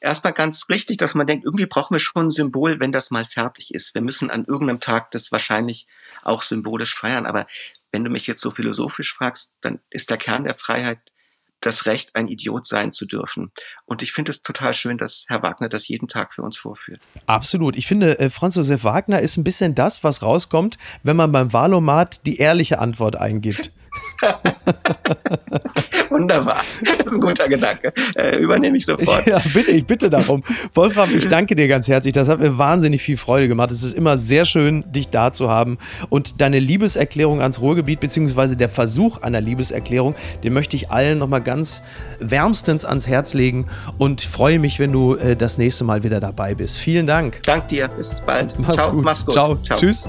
erstmal ganz richtig, dass man denkt, irgendwie brauchen wir schon ein Symbol, wenn das mal fertig ist. Wir müssen an irgendeinem Tag das wahrscheinlich auch symbolisch feiern. Aber wenn du mich jetzt so philosophisch fragst, dann ist der Kern der Freiheit das Recht, ein Idiot sein zu dürfen. Und ich finde es total schön, dass Herr Wagner das jeden Tag für uns vorführt. Absolut. Ich finde, äh, Franz Josef Wagner ist ein bisschen das, was rauskommt, wenn man beim Wahlomat die ehrliche Antwort eingibt. [laughs] Wunderbar. Das ist ein guter Gedanke. Äh, übernehme ich sofort. Ja, bitte, ich bitte darum. Wolfram, ich danke dir ganz herzlich. Das hat mir wahnsinnig viel Freude gemacht. Es ist immer sehr schön, dich da zu haben. Und deine Liebeserklärung ans Ruhrgebiet, beziehungsweise der Versuch einer Liebeserklärung, den möchte ich allen nochmal ganz wärmstens ans Herz legen und freue mich, wenn du äh, das nächste Mal wieder dabei bist. Vielen Dank. Dank dir. Bis bald. Mach's Ciao. gut. Mach's gut. Ciao. Ciao. Tschüss.